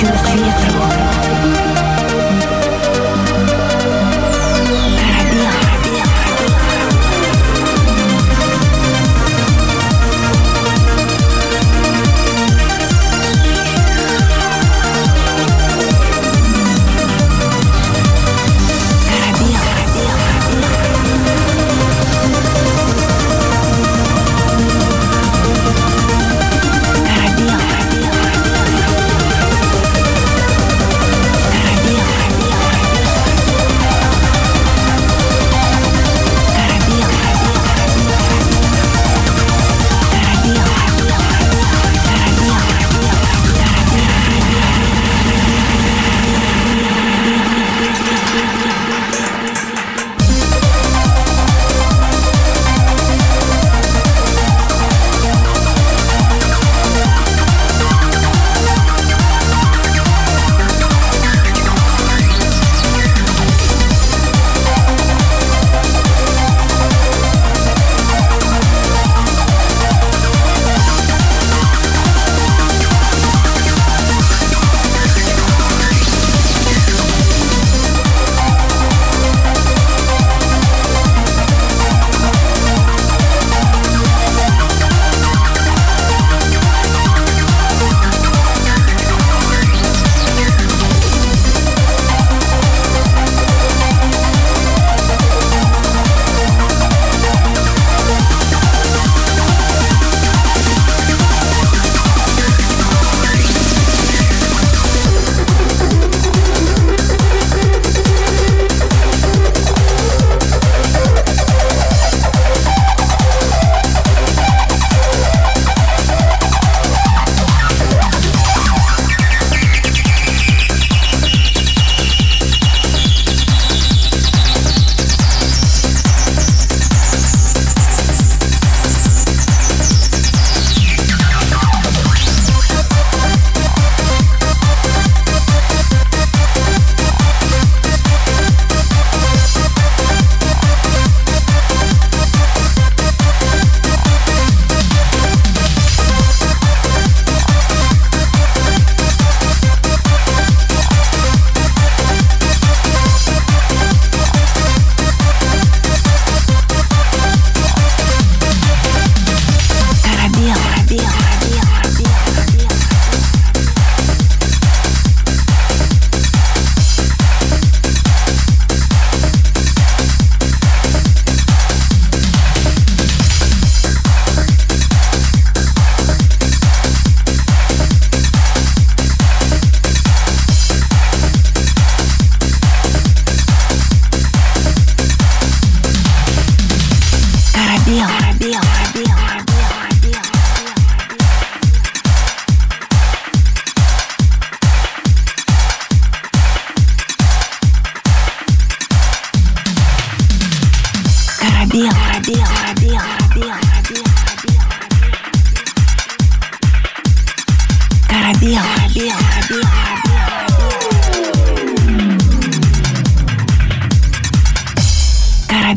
Je suis.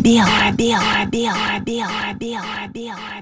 白啦，白啦，白啦，白啦，白啦，白。